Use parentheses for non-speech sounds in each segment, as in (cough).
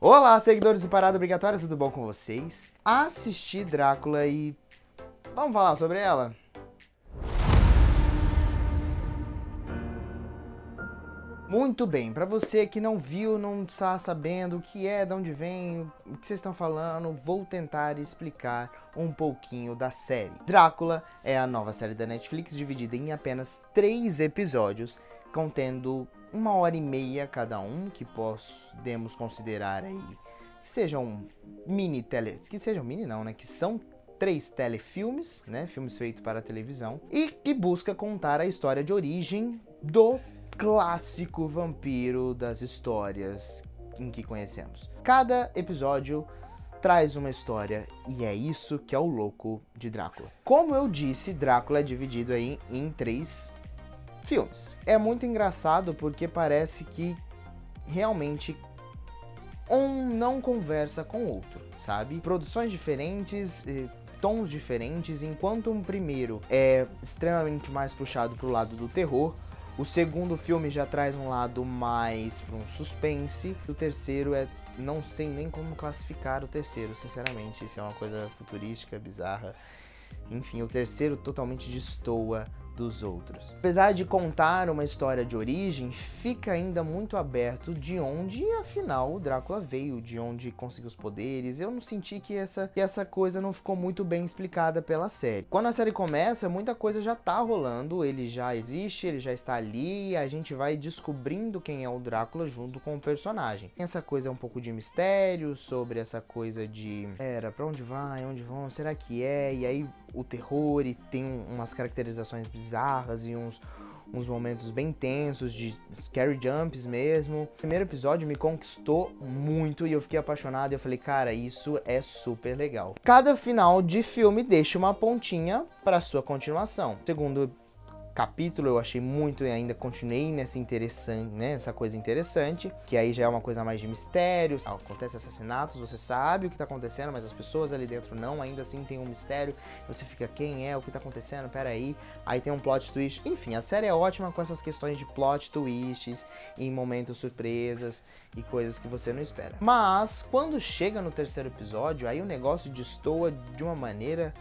Olá, seguidores do Parada Obrigatória, tudo bom com vocês? Assisti Drácula e. Vamos falar sobre ela? Muito bem, para você que não viu, não está sabendo o que é, de onde vem, o que vocês estão falando, vou tentar explicar um pouquinho da série. Drácula é a nova série da Netflix dividida em apenas três episódios, contendo uma hora e meia cada um, que podemos considerar aí que sejam mini tele, que sejam mini não, né, que são três telefilmes, né, filmes feitos para televisão, e que busca contar a história de origem do clássico vampiro das histórias em que conhecemos. Cada episódio traz uma história e é isso que é o louco de Drácula. Como eu disse, Drácula é dividido aí em três filmes. É muito engraçado porque parece que realmente um não conversa com o outro, sabe? Produções diferentes, eh, tons diferentes, enquanto um primeiro é extremamente mais puxado pro lado do terror, o segundo filme já traz um lado mais para um suspense. O terceiro é. Não sei nem como classificar o terceiro, sinceramente. Isso é uma coisa futurística, bizarra. Enfim, o terceiro totalmente destoa dos outros. Apesar de contar uma história de origem, fica ainda muito aberto de onde afinal o Drácula veio, de onde conseguiu os poderes. Eu não senti que essa, que essa coisa não ficou muito bem explicada pela série. Quando a série começa, muita coisa já tá rolando, ele já existe, ele já está ali, e a gente vai descobrindo quem é o Drácula junto com o personagem. Essa coisa é um pouco de mistério sobre essa coisa de era para onde vai, onde vão, será que é? E aí o terror e tem umas caracterizações bizarras e uns, uns momentos bem tensos, de scary jumps mesmo. O primeiro episódio me conquistou muito e eu fiquei apaixonado. Eu falei, cara, isso é super legal. Cada final de filme deixa uma pontinha para sua continuação. Segundo capítulo eu achei muito e ainda continuei nessa interessante, né, coisa interessante, que aí já é uma coisa mais de mistério, acontece assassinatos, você sabe o que tá acontecendo, mas as pessoas ali dentro não, ainda assim tem um mistério, você fica quem é, o que tá acontecendo, pera aí, aí tem um plot twist, enfim, a série é ótima com essas questões de plot twists, em momentos surpresas e coisas que você não espera. Mas quando chega no terceiro episódio, aí o negócio destoa de uma maneira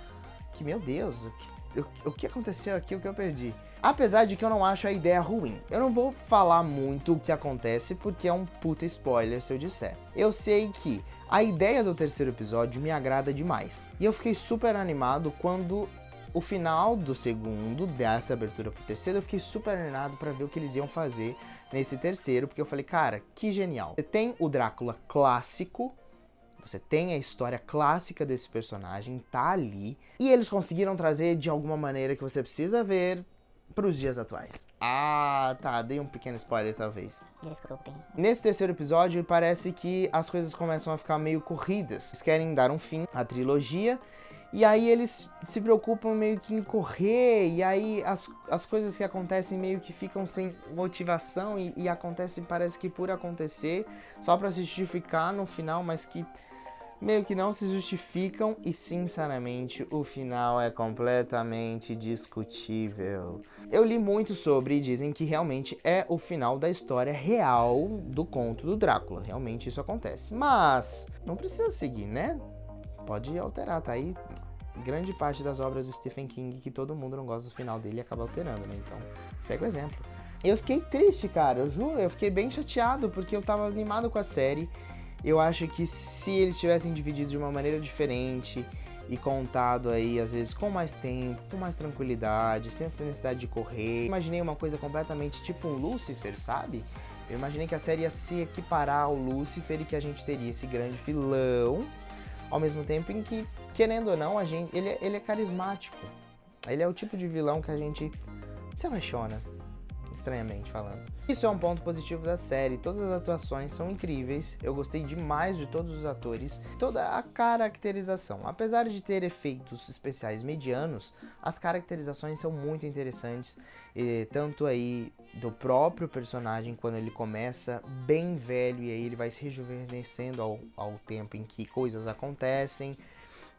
que, meu Deus, que o, que aconteceu aqui, o que eu perdi. Apesar de que eu não acho a ideia ruim. Eu não vou falar muito o que acontece porque é um puta spoiler se eu disser. Eu sei que a ideia do terceiro episódio me agrada demais. E eu fiquei super animado quando o final do segundo, dessa abertura pro terceiro, eu fiquei super animado para ver o que eles iam fazer nesse terceiro, porque eu falei, cara, que genial. Você tem o Drácula clássico, você tem a história clássica desse personagem, tá ali, e eles conseguiram trazer de alguma maneira que você precisa ver para os dias atuais. Ah, tá, dei um pequeno spoiler talvez. Desculpem. Nesse terceiro episódio, parece que as coisas começam a ficar meio corridas. Eles querem dar um fim à trilogia. E aí eles se preocupam meio que em correr, e aí as, as coisas que acontecem meio que ficam sem motivação e, e acontecem, parece que por acontecer, só para se justificar no final, mas que meio que não se justificam e, sinceramente, o final é completamente discutível. Eu li muito sobre e dizem que realmente é o final da história real do conto do Drácula. Realmente isso acontece. Mas não precisa seguir, né? Pode alterar, tá aí grande parte das obras do Stephen King que todo mundo não gosta do final dele acaba alterando, né? Então, segue o exemplo. Eu fiquei triste, cara, eu juro, eu fiquei bem chateado porque eu tava animado com a série eu acho que se eles tivessem dividido de uma maneira diferente e contado aí, às vezes, com mais tempo, com mais tranquilidade, sem essa necessidade de correr. Imaginei uma coisa completamente tipo um Lucifer, sabe? Eu imaginei que a série ia se equiparar ao Lucifer e que a gente teria esse grande vilão, ao mesmo tempo em que, querendo ou não, a gente, ele, é, ele é carismático. Ele é o tipo de vilão que a gente se apaixona estranhamente falando. Isso é um ponto positivo da série, todas as atuações são incríveis, eu gostei demais de todos os atores, toda a caracterização. Apesar de ter efeitos especiais medianos, as caracterizações são muito interessantes, tanto aí do próprio personagem quando ele começa bem velho e aí ele vai se rejuvenescendo ao, ao tempo em que coisas acontecem.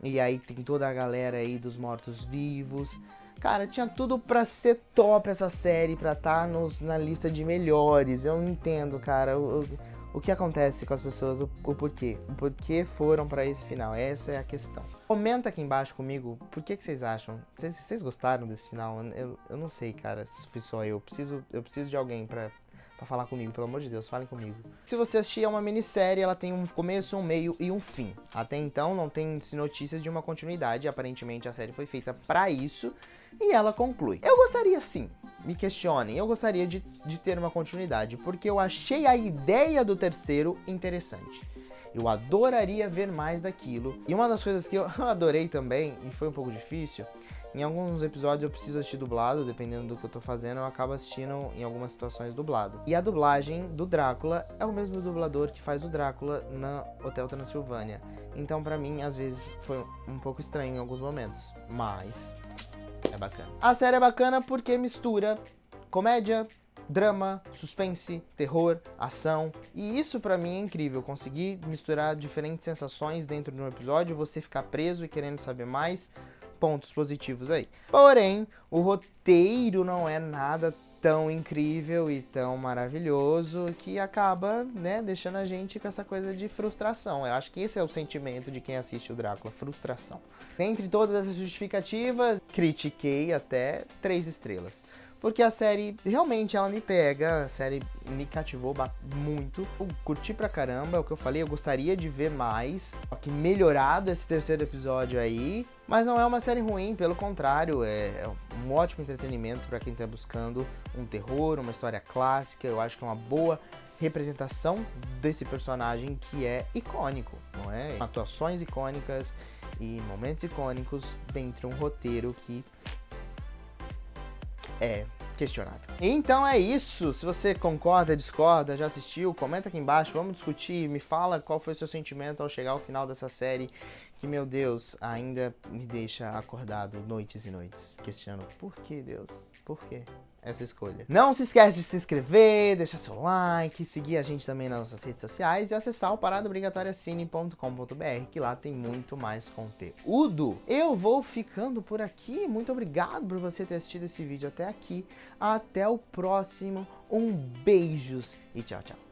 E aí tem toda a galera aí dos mortos-vivos. Cara, tinha tudo pra ser top essa série, pra estar tá nos, na lista de melhores. Eu não entendo, cara. O, o que acontece com as pessoas, o, o porquê. O porquê foram para esse final. Essa é a questão. Comenta aqui embaixo comigo por que, que vocês acham. Vocês, vocês gostaram desse final? Eu, eu não sei, cara, se fui só eu. Eu preciso, eu preciso de alguém pra, pra falar comigo, pelo amor de Deus, falem comigo. Se você assistir é uma minissérie, ela tem um começo, um meio e um fim. Até então não tem notícias de uma continuidade. Aparentemente a série foi feita para isso e ela conclui. Eu gostaria sim me questionem, eu gostaria de, de ter uma continuidade, porque eu achei a ideia do terceiro interessante. Eu adoraria ver mais daquilo. E uma das coisas que eu (laughs) adorei também, e foi um pouco difícil, em alguns episódios eu preciso assistir dublado, dependendo do que eu tô fazendo, eu acabo assistindo em algumas situações dublado. E a dublagem do Drácula é o mesmo dublador que faz o Drácula na Hotel Transilvânia. Então, para mim, às vezes foi um pouco estranho em alguns momentos, mas é bacana. A série é bacana porque mistura comédia, drama, suspense, terror, ação. E isso para mim é incrível, conseguir misturar diferentes sensações dentro de um episódio, você ficar preso e querendo saber mais. Pontos positivos aí. Porém, o roteiro não é nada tão incrível e tão maravilhoso que acaba, né, deixando a gente com essa coisa de frustração. Eu acho que esse é o sentimento de quem assiste o Drácula, frustração. Entre todas essas justificativas, critiquei até três estrelas. Porque a série realmente ela me pega, a série me cativou muito. Eu curti pra caramba, é o que eu falei, eu gostaria de ver mais. Só que melhorado esse terceiro episódio aí. Mas não é uma série ruim, pelo contrário, é, é um ótimo entretenimento para quem tá buscando um terror, uma história clássica. Eu acho que é uma boa representação desse personagem que é icônico, não é? Atuações icônicas e momentos icônicos dentro de um roteiro que é questionável. Então é isso. Se você concorda, discorda, já assistiu, comenta aqui embaixo, vamos discutir, me fala qual foi o seu sentimento ao chegar ao final dessa série, que meu Deus ainda me deixa acordado noites e noites, questionando por que Deus? Por quê? essa escolha. Não se esquece de se inscrever, deixar seu like, seguir a gente também nas nossas redes sociais e acessar o paradaobrigatoriacine.com.br, que lá tem muito mais conteúdo. Eu vou ficando por aqui. Muito obrigado por você ter assistido esse vídeo até aqui. Até o próximo. Um beijos e tchau, tchau.